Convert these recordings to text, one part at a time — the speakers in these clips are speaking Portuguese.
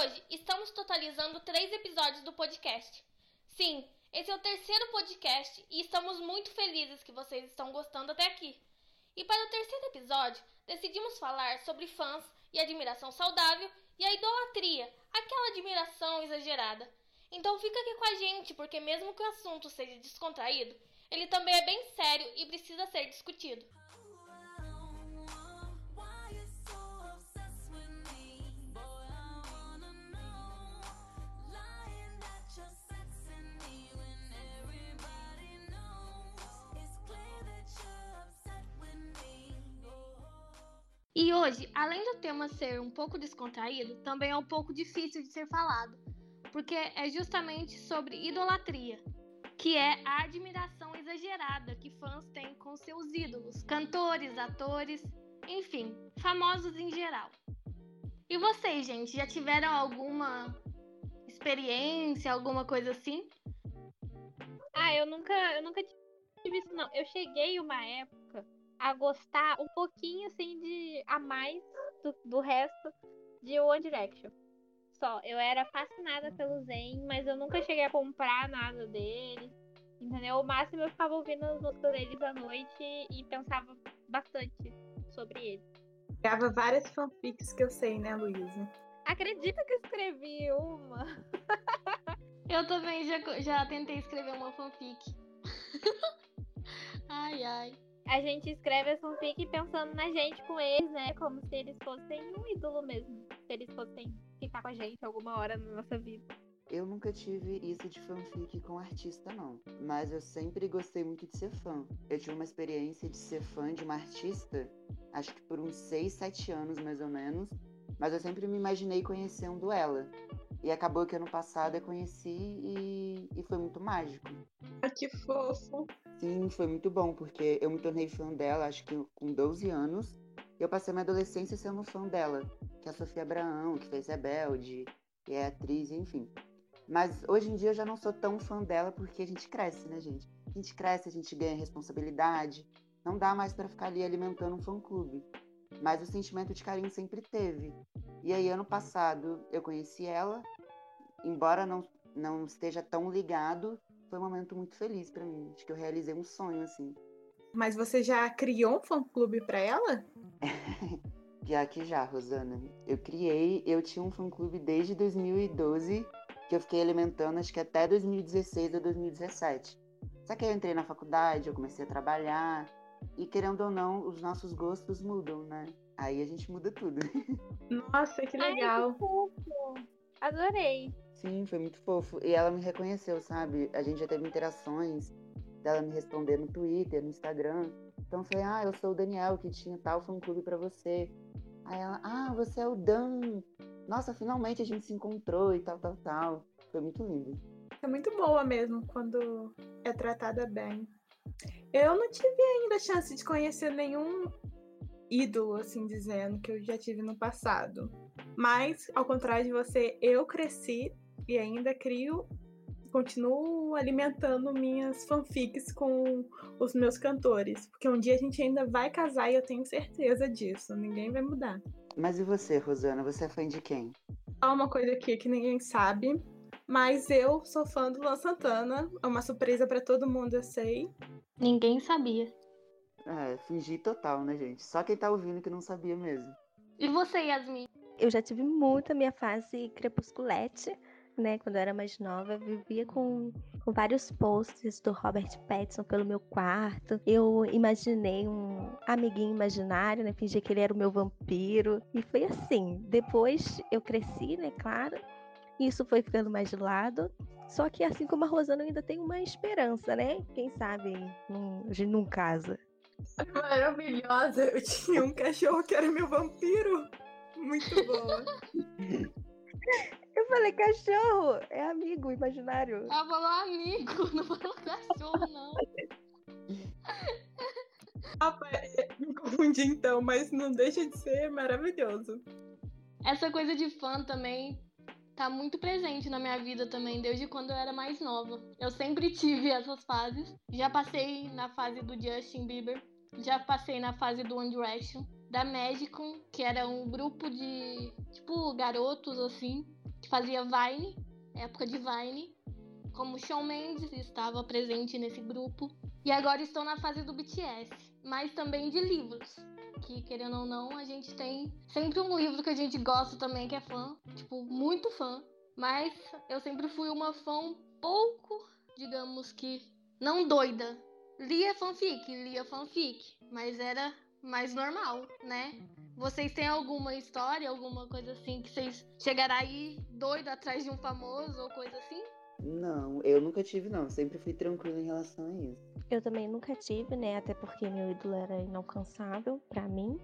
hoje estamos totalizando três episódios do podcast. Sim, esse é o terceiro podcast e estamos muito felizes que vocês estão gostando até aqui. E para o terceiro episódio, decidimos falar sobre fãs e admiração saudável e a idolatria, aquela admiração exagerada. Então fica aqui com a gente, porque mesmo que o assunto seja descontraído, ele também é bem sério e precisa ser discutido. E hoje, além do tema ser um pouco descontraído, também é um pouco difícil de ser falado, porque é justamente sobre idolatria, que é a admiração exagerada que fãs têm com seus ídolos, cantores, atores, enfim, famosos em geral. E vocês, gente, já tiveram alguma experiência, alguma coisa assim? Ah, eu nunca, eu nunca tive isso não. Eu cheguei uma época a gostar um pouquinho assim de a mais do, do resto de One Direction. Só, eu era fascinada pelo Zen, mas eu nunca cheguei a comprar nada deles. Entendeu? O máximo eu ficava ouvindo as músicas deles à noite e pensava bastante sobre eles. Grava várias fanfics que eu sei, né, Luísa? Acredita que eu escrevi uma? eu também já, já tentei escrever uma fanfic. ai, ai a gente escreve a fanfic pensando na gente com eles, né? Como se eles fossem um ídolo mesmo. Se eles fossem ficar com a gente alguma hora na nossa vida. Eu nunca tive isso de fanfic com artista, não. Mas eu sempre gostei muito de ser fã. Eu tive uma experiência de ser fã de uma artista, acho que por uns 6, 7 anos mais ou menos. Mas eu sempre me imaginei conhecendo ela. E acabou que ano passado eu conheci e, e foi muito mágico. Ah, que fofo! Sim, foi muito bom, porque eu me tornei fã dela, acho que com 12 anos. Eu passei minha adolescência sendo fã dela, que é a Sofia Abraão, que fez Rebelde, que é atriz, enfim. Mas hoje em dia eu já não sou tão fã dela porque a gente cresce, né, gente? A gente cresce, a gente ganha responsabilidade. Não dá mais para ficar ali alimentando um fã-clube. Mas o sentimento de carinho sempre teve. E aí, ano passado, eu conheci ela, embora não, não esteja tão ligado, foi um momento muito feliz para mim. Acho que eu realizei um sonho, assim. Mas você já criou um fã-clube para ela? já que já, Rosana. Eu criei, eu tinha um fã-clube desde 2012, que eu fiquei alimentando acho que até 2016 ou 2017. Só que eu entrei na faculdade, eu comecei a trabalhar, e querendo ou não, os nossos gostos mudam, né? Aí a gente muda tudo. Nossa, que legal. Ai, que fofo. Adorei. Sim, foi muito fofo. E ela me reconheceu, sabe? A gente já teve interações dela me responder no Twitter, no Instagram. Então foi, ah, eu sou o Daniel que tinha tal fã clube para você. Aí ela, ah, você é o Dan. Nossa, finalmente a gente se encontrou e tal, tal, tal. Foi muito lindo. É muito boa mesmo quando é tratada bem. Eu não tive ainda a chance de conhecer nenhum ídolo, assim dizendo, que eu já tive no passado. Mas, ao contrário de você, eu cresci e ainda crio, continuo alimentando minhas fanfics com os meus cantores. Porque um dia a gente ainda vai casar e eu tenho certeza disso. Ninguém vai mudar. Mas e você, Rosana? Você é fã de quem? Há uma coisa aqui que ninguém sabe. Mas eu sou fã do Luan Santana. É uma surpresa para todo mundo, eu sei. Ninguém sabia. É, fingir total, né, gente? Só quem tá ouvindo que não sabia mesmo. E você, Yasmin? Eu já tive muito a minha fase crepusculete, né? Quando eu era mais nova, eu vivia com, com vários posts do Robert Pattinson pelo meu quarto. Eu imaginei um amiguinho imaginário, né? Fingi que ele era o meu vampiro. E foi assim. Depois eu cresci, né? Claro. Isso foi ficando mais de lado. Só que assim como a Rosana, eu ainda tenho uma esperança, né? Quem sabe num, a gente não casa. Maravilhosa. Eu tinha um cachorro que era meu vampiro. Muito boa. Eu falei cachorro, é amigo imaginário. Ela falou amigo, não falou cachorro, não. Rapaz, me confundi então, mas não deixa de ser maravilhoso. Essa coisa de fã também tá muito presente na minha vida também, desde quando eu era mais nova. Eu sempre tive essas fases. Já passei na fase do Justin Bieber, já passei na fase do One Direction. da Magicom, que era um grupo de, tipo, garotos, assim, que fazia Vine, época de Vine. Como Shawn Mendes estava presente nesse grupo. E agora estou na fase do BTS, mas também de livros. Que, querendo ou não, a gente tem sempre um livro que a gente gosta também, que é fã, tipo, muito fã. Mas eu sempre fui uma fã um pouco, digamos que, não doida. Lia fanfic, lia fanfic, mas era mais normal, né? Vocês têm alguma história, alguma coisa assim que vocês chegaram aí doido atrás de um famoso ou coisa assim? Não, eu nunca tive, não. Sempre fui tranquilo em relação a isso. Eu também nunca tive, né? Até porque meu ídolo era inalcançável para mim.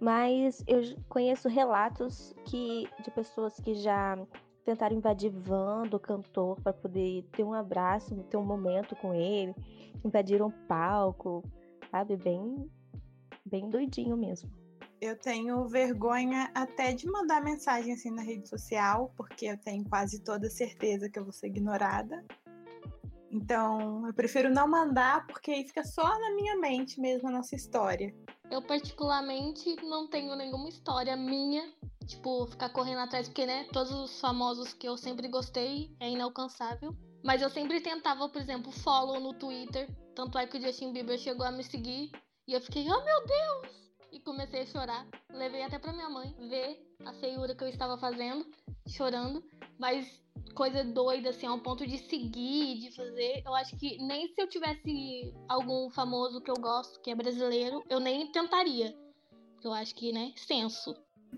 Mas eu conheço relatos que de pessoas que já tentaram invadir van do cantor para poder ter um abraço, ter um momento com ele, invadiram o palco, sabe? Bem, bem doidinho mesmo. Eu tenho vergonha até de mandar mensagem assim na rede social, porque eu tenho quase toda certeza que eu vou ser ignorada. Então, eu prefiro não mandar, porque aí fica só na minha mente mesmo a nossa história. Eu, particularmente, não tenho nenhuma história minha, tipo, ficar correndo atrás, porque, né, todos os famosos que eu sempre gostei é inalcançável. Mas eu sempre tentava, por exemplo, follow no Twitter. Tanto é que o Justin Bieber chegou a me seguir. E eu fiquei, oh meu Deus! E comecei a chorar. Levei até para minha mãe ver a feiura que eu estava fazendo, chorando, mas coisa doida assim, ao ponto de seguir, de fazer. Eu acho que nem se eu tivesse algum famoso que eu gosto, que é brasileiro, eu nem tentaria. Eu acho que, né, senso.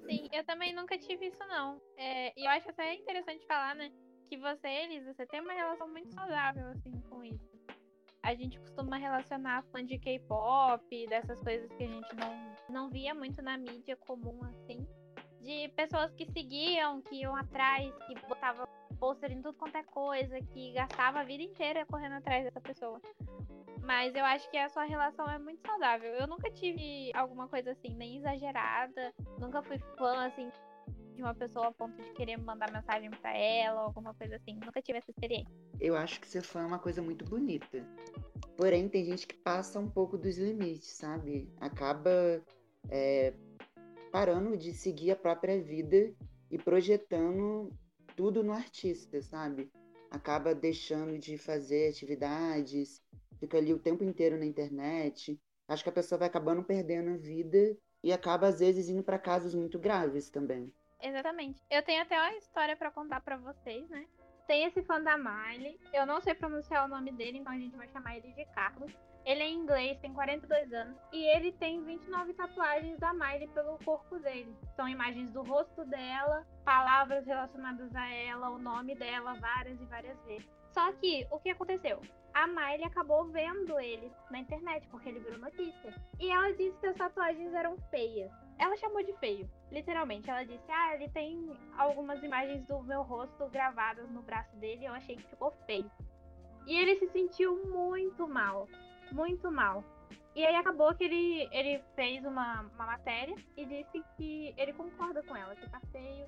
Sim, eu também nunca tive isso não. É, e eu acho até interessante falar, né, que você, Elisa, você tem uma relação muito saudável assim com isso a gente costuma relacionar fã de K-pop, dessas coisas que a gente não, não via muito na mídia comum, assim. De pessoas que seguiam, que iam atrás, que botava pôster em tudo quanto é coisa, que gastava a vida inteira correndo atrás dessa pessoa. Mas eu acho que a sua relação é muito saudável. Eu nunca tive alguma coisa assim, nem exagerada. Nunca fui fã, assim, de uma pessoa a ponto de querer mandar mensagem para ela, ou alguma coisa assim. Nunca tive essa experiência. Eu acho que ser fã é uma coisa muito bonita. Porém, tem gente que passa um pouco dos limites, sabe? Acaba é, parando de seguir a própria vida e projetando tudo no artista, sabe? Acaba deixando de fazer atividades, fica ali o tempo inteiro na internet. Acho que a pessoa vai acabando perdendo a vida e acaba às vezes indo para casos muito graves também. Exatamente. Eu tenho até uma história para contar para vocês, né? Tem esse fã da Miley. Eu não sei pronunciar o nome dele, então a gente vai chamar ele de Carlos. Ele é inglês, tem 42 anos e ele tem 29 tatuagens da Miley pelo corpo dele. São imagens do rosto dela, palavras relacionadas a ela, o nome dela várias e várias vezes. Só que o que aconteceu? A Miley acabou vendo ele na internet porque ele virou notícia. E ela disse que as tatuagens eram feias. Ela chamou de feio, literalmente. Ela disse: Ah, ele tem algumas imagens do meu rosto gravadas no braço dele eu achei que ficou feio. E ele se sentiu muito mal, muito mal. E aí acabou que ele, ele fez uma, uma matéria e disse que ele concorda com ela, que tá feio,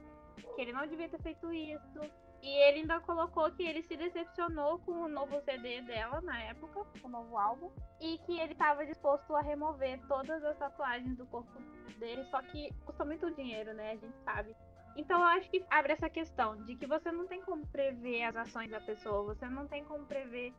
que ele não devia ter feito isso, e ele ainda colocou que ele se decepcionou com o novo CD dela na época, o novo álbum, e que ele estava disposto a remover todas as tatuagens do corpo dele, só que custa muito dinheiro, né? A gente sabe. Então eu acho que abre essa questão de que você não tem como prever as ações da pessoa, você não tem como prever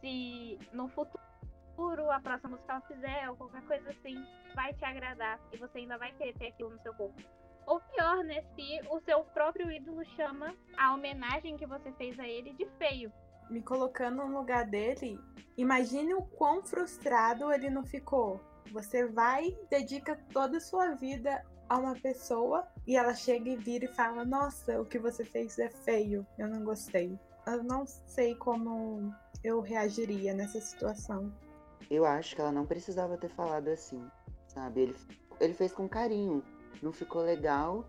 se no futuro a próxima música que ela fizer ou qualquer coisa assim vai te agradar e você ainda vai querer ter aquilo no seu corpo. Ou pior, né? Se o seu próprio ídolo chama a homenagem que você fez a ele de feio. Me colocando no lugar dele, imagine o quão frustrado ele não ficou. Você vai, dedica toda a sua vida a uma pessoa e ela chega e vira e fala: Nossa, o que você fez é feio, eu não gostei. Eu não sei como eu reagiria nessa situação. Eu acho que ela não precisava ter falado assim, sabe? Ele, ele fez com carinho não ficou legal,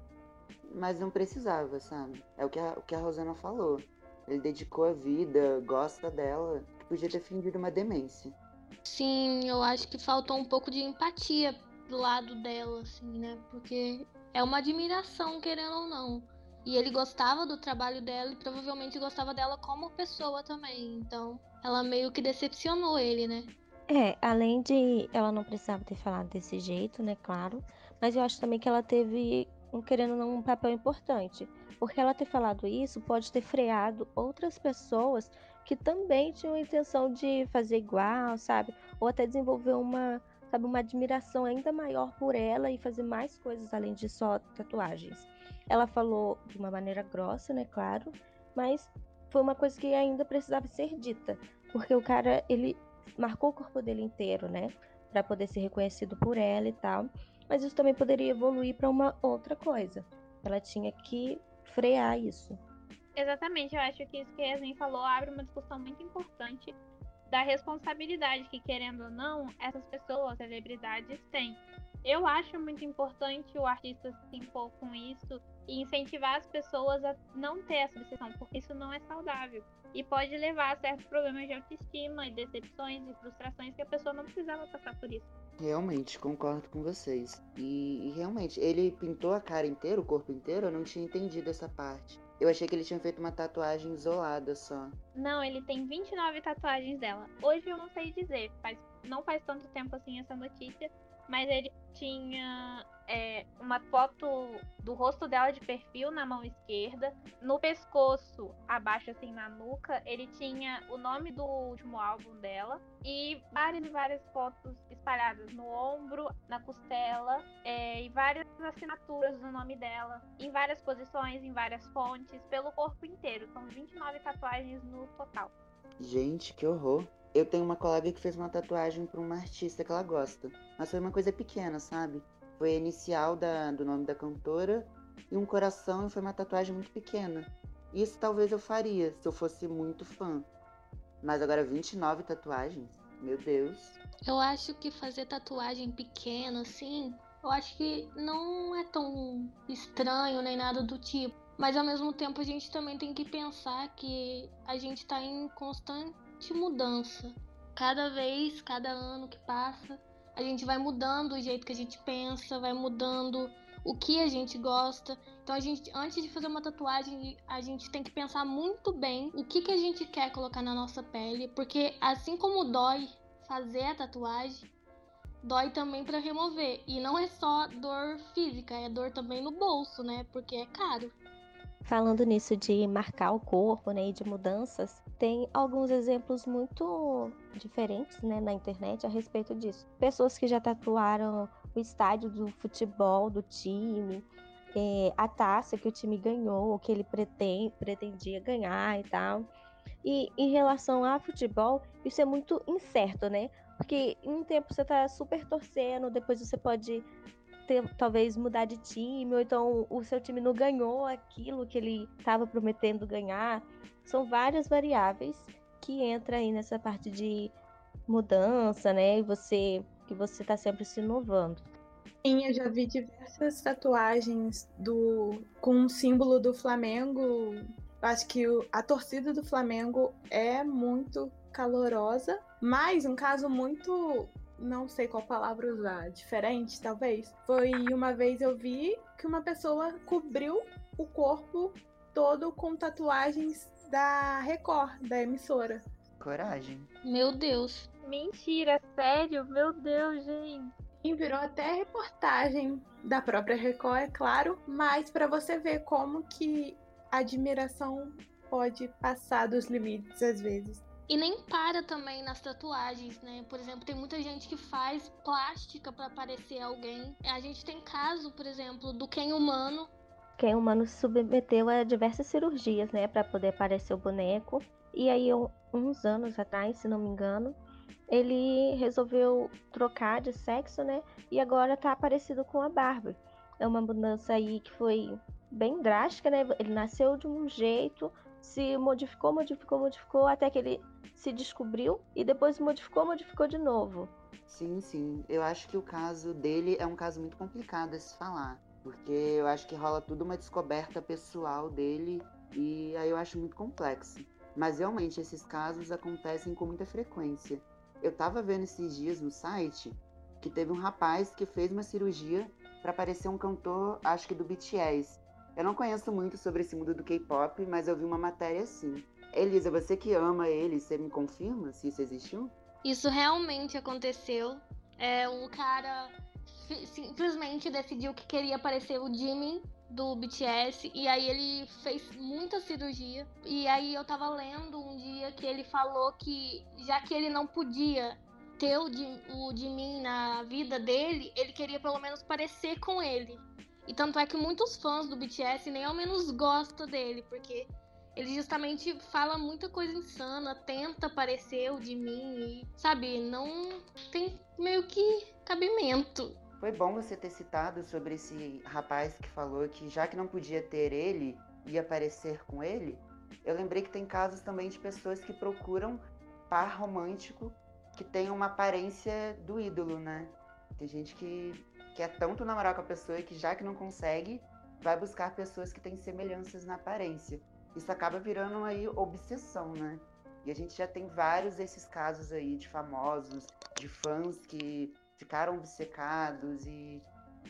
mas não precisava, sabe? É o que a, o que a Rosana falou. Ele dedicou a vida, gosta dela, podia ter fingido uma demência. Sim, eu acho que faltou um pouco de empatia do lado dela, assim, né? Porque é uma admiração, querendo ou não. E ele gostava do trabalho dela e provavelmente gostava dela como pessoa também. Então, ela meio que decepcionou ele, né? É, além de ela não precisava ter falado desse jeito, né, claro, mas eu acho também que ela teve, um, querendo ou não, um papel importante. Porque ela ter falado isso pode ter freado outras pessoas que também tinham a intenção de fazer igual, sabe? Ou até desenvolver uma, sabe, uma admiração ainda maior por ela e fazer mais coisas além de só tatuagens. Ela falou de uma maneira grossa, né, claro, mas foi uma coisa que ainda precisava ser dita, porque o cara, ele marcou o corpo dele inteiro, né, para poder ser reconhecido por ela e tal. Mas isso também poderia evoluir para uma outra coisa. Ela tinha que frear isso. Exatamente, eu acho que isso que a Yasmin falou abre uma discussão muito importante da responsabilidade que, querendo ou não, essas pessoas, celebridades, têm. Eu acho muito importante o artista se impor com isso e incentivar as pessoas a não ter essa obsessão, porque isso não é saudável. E pode levar a certos problemas de autoestima e decepções e frustrações que a pessoa não precisava passar por isso. Realmente, concordo com vocês. E, e realmente, ele pintou a cara inteira, o corpo inteiro, eu não tinha entendido essa parte. Eu achei que ele tinha feito uma tatuagem isolada só. Não, ele tem 29 tatuagens dela. Hoje eu não sei dizer, faz, não faz tanto tempo assim essa notícia, mas ele tinha é, uma foto do rosto dela de perfil na mão esquerda. No pescoço, abaixo assim na nuca, ele tinha o nome do último álbum dela. E várias e várias fotos espalhadas no ombro, na costela, é, e várias assinaturas do nome dela, em várias posições, em várias fontes, pelo corpo inteiro. São 29 tatuagens no total. Gente, que horror. Eu tenho uma colega que fez uma tatuagem para uma artista que ela gosta. Mas foi uma coisa pequena, sabe? Foi a inicial da, do nome da cantora e um coração e foi uma tatuagem muito pequena. Isso talvez eu faria se eu fosse muito fã. Mas agora 29 tatuagens? Meu Deus. Eu acho que fazer tatuagem pequena, assim, eu acho que não é tão estranho nem nada do tipo. Mas ao mesmo tempo a gente também tem que pensar que a gente tá em constante mudança. Cada vez, cada ano que passa, a gente vai mudando o jeito que a gente pensa, vai mudando o que a gente gosta. Então a gente, antes de fazer uma tatuagem, a gente tem que pensar muito bem o que, que a gente quer colocar na nossa pele, porque assim como dói fazer a tatuagem, dói também para remover. E não é só dor física, é dor também no bolso, né? Porque é caro. Falando nisso de marcar o corpo, né, e de mudanças, tem alguns exemplos muito diferentes, né, na internet a respeito disso. Pessoas que já tatuaram o estádio do futebol do time, é, a taça que o time ganhou, que ele pretendia ganhar e tal. E em relação a futebol, isso é muito incerto, né? Porque em um tempo você tá super torcendo, depois você pode ter, talvez mudar de time, ou então o seu time não ganhou aquilo que ele estava prometendo ganhar. São várias variáveis que entra aí nessa parte de mudança, né? E você que você está sempre se inovando. Sim, eu já vi diversas tatuagens do com um símbolo do Flamengo. Acho que o, a torcida do Flamengo é muito calorosa, mas um caso muito não sei qual palavra usar, diferente talvez. Foi uma vez eu vi que uma pessoa cobriu o corpo todo com tatuagens da Record, da emissora. Coragem. Meu Deus. Mentira, sério? Meu Deus, gente. E virou até reportagem da própria Record, é claro, mas para você ver como que a admiração pode passar dos limites às vezes. E nem para também nas tatuagens, né? Por exemplo, tem muita gente que faz plástica para parecer alguém. A gente tem caso, por exemplo, do Ken Humano. Ken Humano se submeteu a diversas cirurgias, né, para poder parecer o boneco. E aí, uns anos atrás, se não me engano, ele resolveu trocar de sexo, né? E agora tá parecido com a Barbie. É uma mudança aí que foi bem drástica, né? Ele nasceu de um jeito, se modificou, modificou, modificou, até que ele se descobriu e depois modificou, modificou de novo. Sim, sim. Eu acho que o caso dele é um caso muito complicado a se falar. Porque eu acho que rola tudo uma descoberta pessoal dele e aí eu acho muito complexo. Mas realmente esses casos acontecem com muita frequência. Eu tava vendo esses dias no site que teve um rapaz que fez uma cirurgia para parecer um cantor, acho que do BTS. Eu não conheço muito sobre esse mundo do K-pop, mas eu vi uma matéria assim. Elisa, você que ama ele, você me confirma se isso existiu? Isso realmente aconteceu. É um cara simplesmente decidiu que queria parecer o Jimin do BTS e aí ele fez muita cirurgia. E aí eu tava lendo um dia que ele falou que já que ele não podia ter o, o Jimin na vida dele, ele queria pelo menos parecer com ele. E tanto é que muitos fãs do BTS nem ao menos gostam dele, porque ele justamente fala muita coisa insana, tenta parecer o de mim e, sabe, não tem meio que cabimento. Foi bom você ter citado sobre esse rapaz que falou que já que não podia ter ele, ia parecer com ele. Eu lembrei que tem casos também de pessoas que procuram par romântico que tem uma aparência do ídolo, né? Tem gente que quer tanto namorar com a pessoa que já que não consegue, vai buscar pessoas que têm semelhanças na aparência isso acaba virando aí obsessão, né? E a gente já tem vários desses casos aí de famosos, de fãs que ficaram obcecados e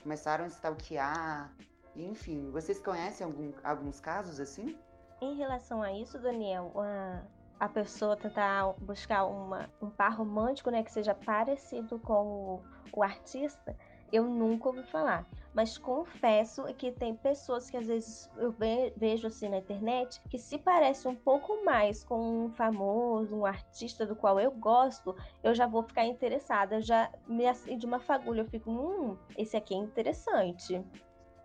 começaram a stalkear. enfim, vocês conhecem algum, alguns casos assim? Em relação a isso, Daniel, a, a pessoa tentar buscar uma, um par romântico né, que seja parecido com o, o artista, eu nunca ouvi falar. Mas confesso que tem pessoas que às vezes eu vejo assim na internet que se parece um pouco mais com um famoso, um artista do qual eu gosto, eu já vou ficar interessada. Eu já me acende uma fagulha, eu fico, hum, esse aqui é interessante.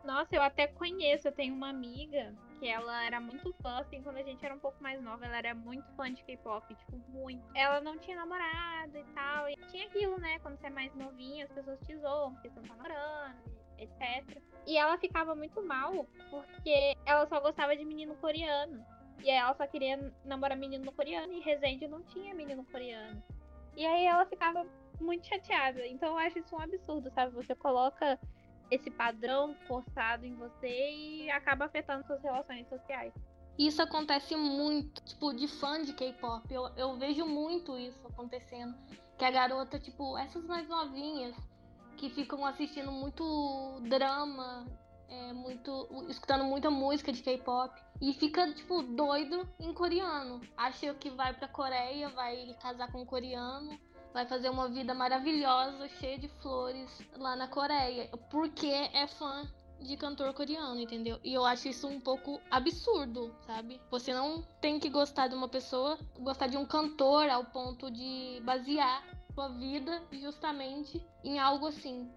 Nossa, eu até conheço, eu tenho uma amiga que ela era muito fã, assim, quando a gente era um pouco mais nova, ela era muito fã de K-pop, tipo, muito. Ela não tinha namorado e tal, e tinha aquilo, né, quando você é mais novinha, as pessoas te zoam, porque você não tá namorando, etc. E ela ficava muito mal, porque ela só gostava de menino coreano. E aí ela só queria namorar menino coreano, e Resende não tinha menino coreano. E aí ela ficava muito chateada. Então eu acho isso um absurdo, sabe? Você coloca esse padrão forçado em você e acaba afetando suas relações sociais. Isso acontece muito, tipo, de fã de K-pop. Eu, eu vejo muito isso acontecendo. Que a garota, tipo, essas mais novinhas, que ficam assistindo muito drama, é, muito. escutando muita música de K-pop. E fica, tipo, doido em coreano. Acha que vai pra Coreia, vai casar com um coreano vai fazer uma vida maravilhosa, cheia de flores lá na Coreia, porque é fã de cantor coreano, entendeu? E eu acho isso um pouco absurdo, sabe? Você não tem que gostar de uma pessoa, gostar de um cantor ao ponto de basear sua vida justamente em algo assim.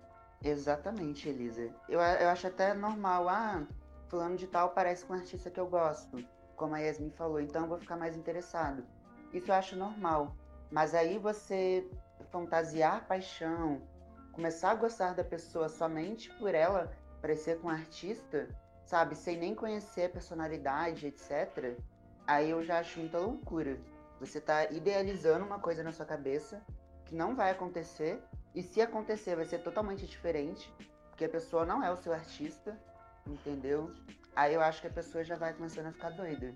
Exatamente, Elisa. Eu, eu acho até normal. Ah, fulano de tal parece com um artista que eu gosto, como a Yasmin falou, então eu vou ficar mais interessado. Isso eu acho normal. Mas aí você fantasiar paixão, começar a gostar da pessoa somente por ela parecer com um artista, sabe, sem nem conhecer a personalidade, etc. Aí eu já acho muita loucura. Você tá idealizando uma coisa na sua cabeça que não vai acontecer, e se acontecer vai ser totalmente diferente, porque a pessoa não é o seu artista, entendeu? Aí eu acho que a pessoa já vai começando a ficar doida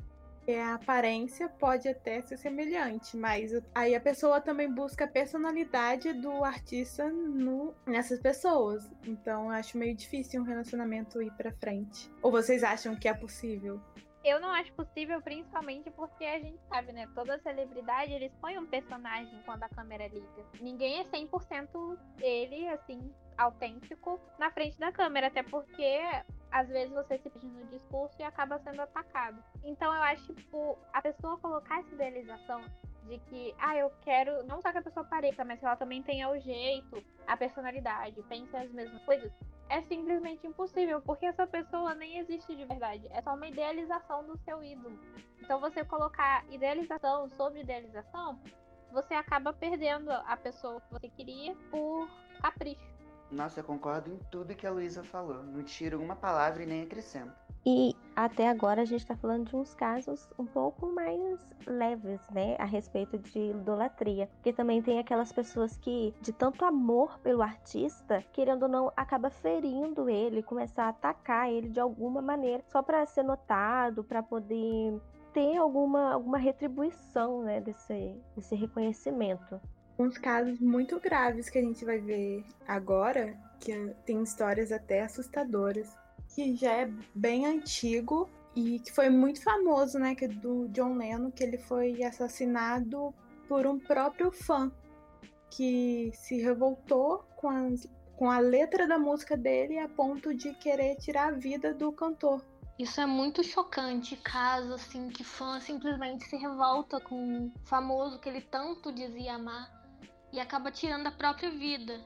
a aparência pode até ser semelhante, mas aí a pessoa também busca a personalidade do artista no, nessas pessoas. Então acho meio difícil um relacionamento ir para frente. Ou vocês acham que é possível? Eu não acho possível, principalmente porque a gente sabe, né? Toda celebridade, eles põem um personagem quando a câmera liga. Ninguém é 100% ele, assim, autêntico na frente da câmera, até porque às vezes você se pede no discurso e acaba sendo atacado. Então eu acho, tipo, a pessoa colocar essa idealização de que, ah, eu quero não só que a pessoa pareça, mas que ela também tenha o jeito, a personalidade, pense as mesmas coisas, é simplesmente impossível, porque essa pessoa nem existe de verdade. É só uma idealização do seu ídolo. Então você colocar idealização sobre idealização, você acaba perdendo a pessoa que você queria por capricho. Nossa, eu concordo em tudo que a Luísa falou. Não tiro uma palavra e nem acrescento. E até agora a gente está falando de uns casos um pouco mais leves, né, a respeito de idolatria. Porque também tem aquelas pessoas que, de tanto amor pelo artista, querendo ou não, acaba ferindo ele, começar a atacar ele de alguma maneira, só para ser notado, para poder ter alguma, alguma retribuição, né, desse, desse reconhecimento uns casos muito graves que a gente vai ver agora, que tem histórias até assustadoras, que já é bem antigo e que foi muito famoso, né, que é do John Lennon, que ele foi assassinado por um próprio fã. que se revoltou com, as, com a letra da música dele a ponto de querer tirar a vida do cantor. Isso é muito chocante, caso assim que fã simplesmente se revolta com o famoso que ele tanto dizia amar e acaba tirando a própria vida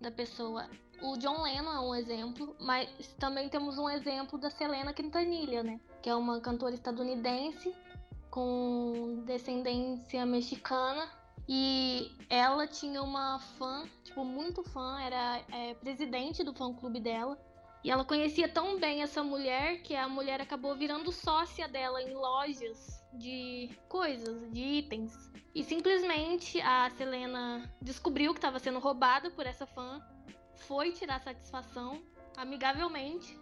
da pessoa. O John Lennon é um exemplo, mas também temos um exemplo da Selena Quintanilha, né? Que é uma cantora estadunidense com descendência mexicana e ela tinha uma fã, tipo, muito fã, era é, presidente do fã clube dela. E ela conhecia tão bem essa mulher que a mulher acabou virando sócia dela em lojas de coisas, de itens. E simplesmente a Selena descobriu que estava sendo roubada por essa fã, foi tirar satisfação amigavelmente,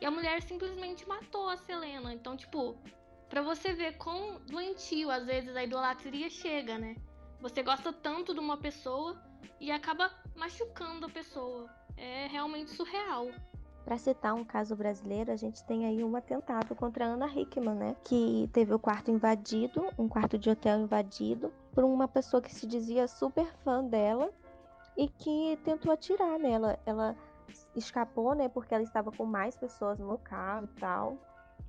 e a mulher simplesmente matou a Selena. Então, tipo, pra você ver quão doentio às vezes a idolatria chega, né? Você gosta tanto de uma pessoa e acaba machucando a pessoa. É realmente surreal. Para citar um caso brasileiro, a gente tem aí um atentado contra a Ana Hickman, né? Que teve o quarto invadido, um quarto de hotel invadido, por uma pessoa que se dizia super fã dela e que tentou atirar nela. Ela escapou, né? Porque ela estava com mais pessoas no carro e tal.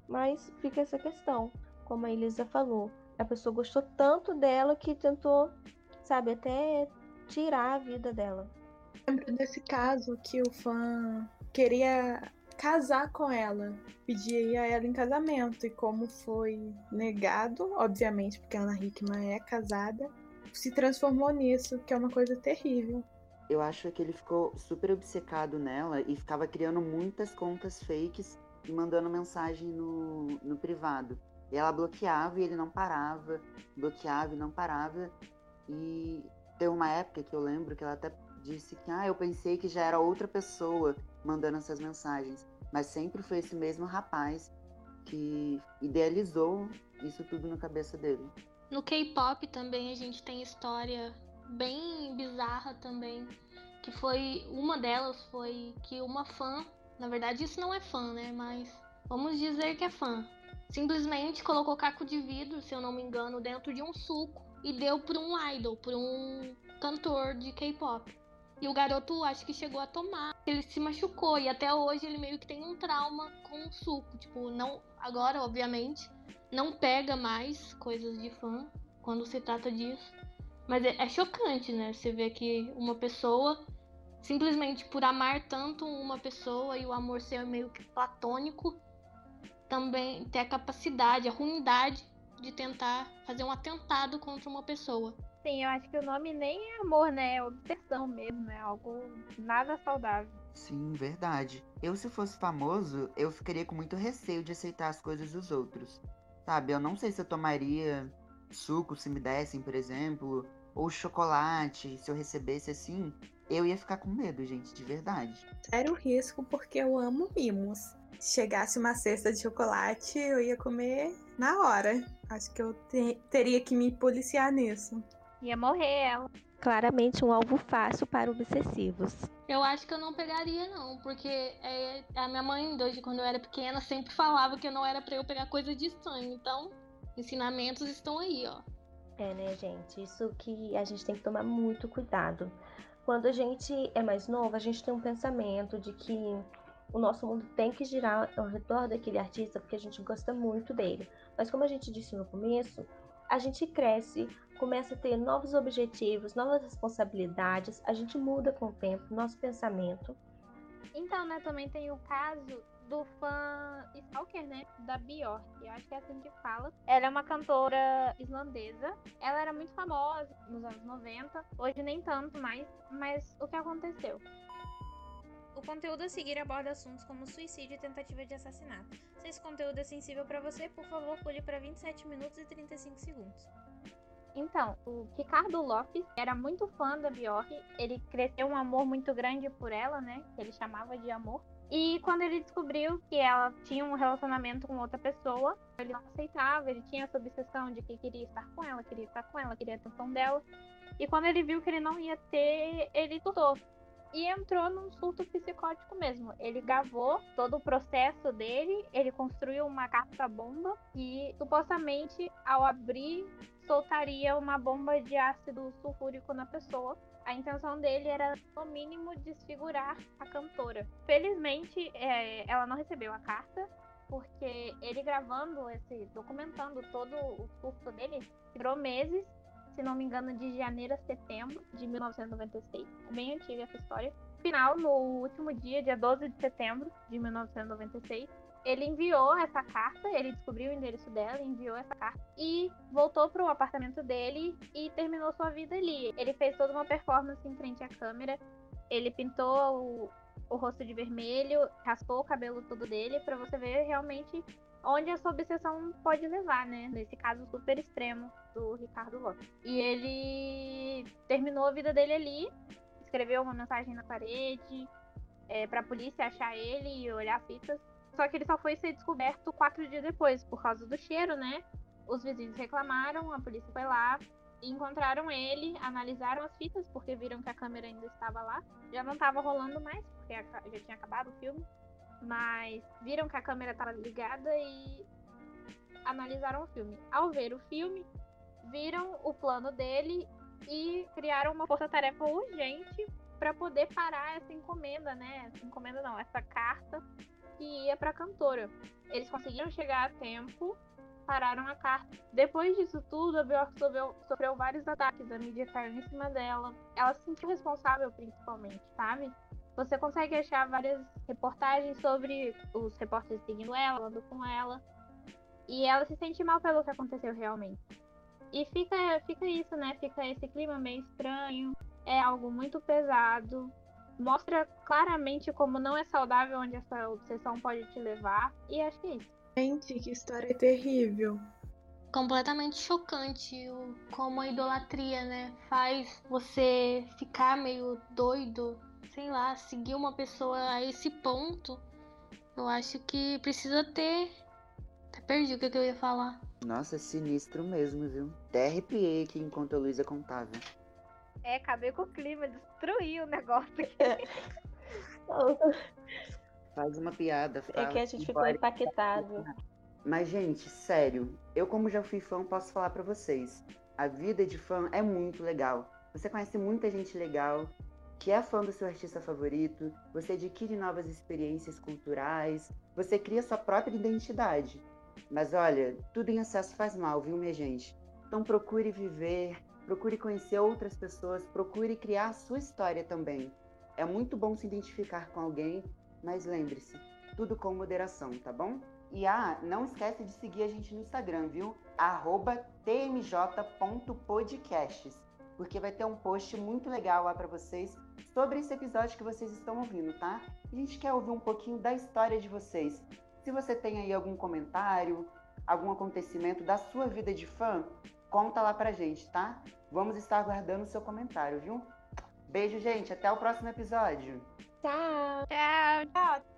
Mas fica essa questão, como a Elisa falou. A pessoa gostou tanto dela que tentou, sabe, até tirar a vida dela. Lembro desse caso que o fã queria casar com ela, pedia ela em casamento, e como foi negado, obviamente, porque a Ana Hickman é casada, se transformou nisso, que é uma coisa terrível. Eu acho que ele ficou super obcecado nela e ficava criando muitas contas fakes e mandando mensagem no, no privado. E ela bloqueava e ele não parava, bloqueava e não parava. E teve uma época que eu lembro que ela até disse que ah, eu pensei que já era outra pessoa mandando essas mensagens, mas sempre foi esse mesmo rapaz que idealizou isso tudo na cabeça dele. No K-pop também a gente tem história bem bizarra também, que foi uma delas foi que uma fã, na verdade isso não é fã, né, mas vamos dizer que é fã. Simplesmente colocou caco de vidro, se eu não me engano, dentro de um suco e deu para um idol, para um cantor de K-pop. E o garoto acho que chegou a tomar. Ele se machucou e até hoje ele meio que tem um trauma com o suco. Tipo, não. Agora, obviamente, não pega mais coisas de fã quando se trata disso. Mas é, é chocante, né? Você vê que uma pessoa, simplesmente por amar tanto uma pessoa e o amor ser meio que platônico, também ter a capacidade, a ruindade de tentar fazer um atentado contra uma pessoa. Sim, eu acho que o nome nem é amor, né? É obsessão mesmo, é algo nada saudável. Sim, verdade. Eu, se fosse famoso, eu ficaria com muito receio de aceitar as coisas dos outros. Sabe, eu não sei se eu tomaria suco se me dessem, por exemplo, ou chocolate, se eu recebesse assim. Eu ia ficar com medo, gente, de verdade. Era o risco porque eu amo mimos. Se chegasse uma cesta de chocolate, eu ia comer na hora. Acho que eu te teria que me policiar nisso. Ia morrer ela. Claramente um alvo fácil para obsessivos. Eu acho que eu não pegaria, não, porque é, a minha mãe, desde quando eu era pequena, sempre falava que não era para eu pegar coisa de estranho. Então, ensinamentos estão aí, ó. É, né, gente? Isso que a gente tem que tomar muito cuidado. Quando a gente é mais novo, a gente tem um pensamento de que o nosso mundo tem que girar ao redor daquele artista porque a gente gosta muito dele. Mas como a gente disse no começo, a gente cresce, começa a ter novos objetivos, novas responsabilidades, a gente muda com o tempo, nosso pensamento. Então, né, também tem o caso do fã Stalker, né, da Björk, eu acho que é assim que fala. Ela é uma cantora islandesa, ela era muito famosa nos anos 90, hoje nem tanto mais, mas o que aconteceu? O conteúdo a seguir aborda assuntos como suicídio e tentativa de assassinato. Se esse conteúdo é sensível para você, por favor, pule para 27 minutos e 35 segundos. Então, o Ricardo Lopes era muito fã da Bjork, ele cresceu um amor muito grande por ela, né? Que ele chamava de amor. E quando ele descobriu que ela tinha um relacionamento com outra pessoa, ele não aceitava, ele tinha essa obsessão de que queria estar com ela, queria estar com ela, queria a atenção dela. E quando ele viu que ele não ia ter, ele surtou e entrou num surto psicótico mesmo. Ele gravou todo o processo dele, ele construiu uma carta-bomba e supostamente ao abrir soltaria uma bomba de ácido sulfúrico na pessoa. a intenção dele era, no mínimo, desfigurar a cantora. Felizmente, é, ela não recebeu a carta, porque ele gravando esse, documentando todo o surto dele, durou meses, se não me engano, de janeiro a setembro de 1996. É bem antiga essa história. Final, no último dia, dia 12 de setembro de 1996, ele enviou essa carta, ele descobriu o endereço dela, enviou essa carta e voltou para o apartamento dele e terminou sua vida ali. Ele fez toda uma performance em frente à câmera. Ele pintou o, o rosto de vermelho, raspou o cabelo todo dele para você ver realmente onde essa obsessão pode levar, né? Nesse caso super extremo do Ricardo Lopes. E ele terminou a vida dele ali, escreveu uma mensagem na parede é, para a polícia achar ele e olhar fitas só que ele só foi ser descoberto quatro dias depois, por causa do cheiro, né? Os vizinhos reclamaram, a polícia foi lá, encontraram ele, analisaram as fitas, porque viram que a câmera ainda estava lá. Já não estava rolando mais, porque já tinha acabado o filme. Mas viram que a câmera estava ligada e analisaram o filme. Ao ver o filme, viram o plano dele e criaram uma força-tarefa urgente para poder parar essa encomenda, né? Essa encomenda não, essa carta que ia para a cantora. Eles conseguiram chegar a tempo, pararam a carta. Depois disso tudo, a Bjork sofreu, sofreu vários ataques, a mídia caiu em cima dela. Ela se sentiu responsável, principalmente, sabe? Você consegue achar várias reportagens sobre os repórteres seguindo ela, falando com ela. E ela se sente mal pelo que aconteceu realmente. E fica, fica isso, né? Fica esse clima meio estranho. É algo muito pesado mostra claramente como não é saudável onde essa obsessão pode te levar. E acho que é isso. Gente, que história terrível. Completamente chocante o, como a idolatria, né? Faz você ficar meio doido, sei lá, seguir uma pessoa a esse ponto. Eu acho que precisa ter. Até perdi o que, eu ia falar. Nossa, é sinistro mesmo, viu? Até arrepiei aqui enquanto a Luísa contava. É, acabei com o clima, destruí o negócio aqui. Faz uma piada. É que a gente ficou impactado. Mas, gente, sério, eu como já fui fã, posso falar para vocês. A vida de fã é muito legal. Você conhece muita gente legal, que é fã do seu artista favorito, você adquire novas experiências culturais, você cria sua própria identidade. Mas olha, tudo em excesso faz mal, viu, minha gente? Então procure viver, procure conhecer outras pessoas, procure criar a sua história também. É muito bom se identificar com alguém, mas lembre-se, tudo com moderação, tá bom? E ah, não esquece de seguir a gente no Instagram, viu? tmj.podcasts, porque vai ter um post muito legal lá para vocês sobre esse episódio que vocês estão ouvindo, tá? A gente quer ouvir um pouquinho da história de vocês. Se você tem aí algum comentário, algum acontecimento da sua vida de fã, conta lá pra gente, tá? Vamos estar aguardando o seu comentário, viu? Beijo, gente. Até o próximo episódio. Tchau. Tchau. Tchau.